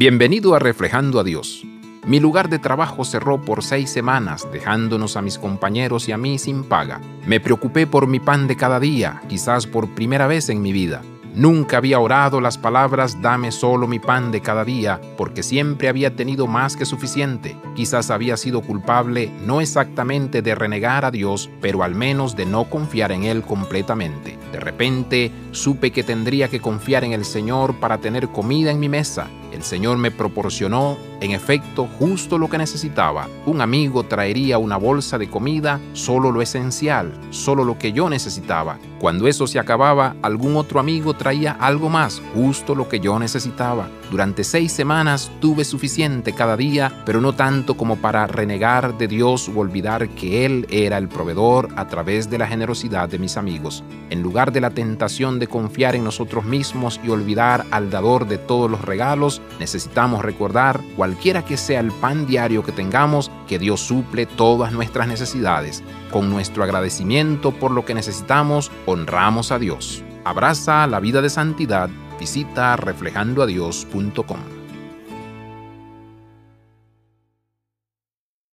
Bienvenido a Reflejando a Dios. Mi lugar de trabajo cerró por seis semanas, dejándonos a mis compañeros y a mí sin paga. Me preocupé por mi pan de cada día, quizás por primera vez en mi vida. Nunca había orado las palabras dame solo mi pan de cada día, porque siempre había tenido más que suficiente. Quizás había sido culpable no exactamente de renegar a Dios, pero al menos de no confiar en Él completamente. De repente supe que tendría que confiar en el Señor para tener comida en mi mesa. El Señor me proporcionó, en efecto, justo lo que necesitaba. Un amigo traería una bolsa de comida, solo lo esencial, solo lo que yo necesitaba. Cuando eso se acababa, algún otro amigo traía algo más, justo lo que yo necesitaba. Durante seis semanas tuve suficiente cada día, pero no tanto como para renegar de Dios o olvidar que Él era el proveedor a través de la generosidad de mis amigos. En lugar de la tentación de confiar en nosotros mismos y olvidar al dador de todos los regalos, necesitamos recordar, cualquiera que sea el pan diario que tengamos, que Dios suple todas nuestras necesidades. Con nuestro agradecimiento por lo que necesitamos, honramos a Dios. Abraza la vida de santidad. Visita reflejandoadios.com.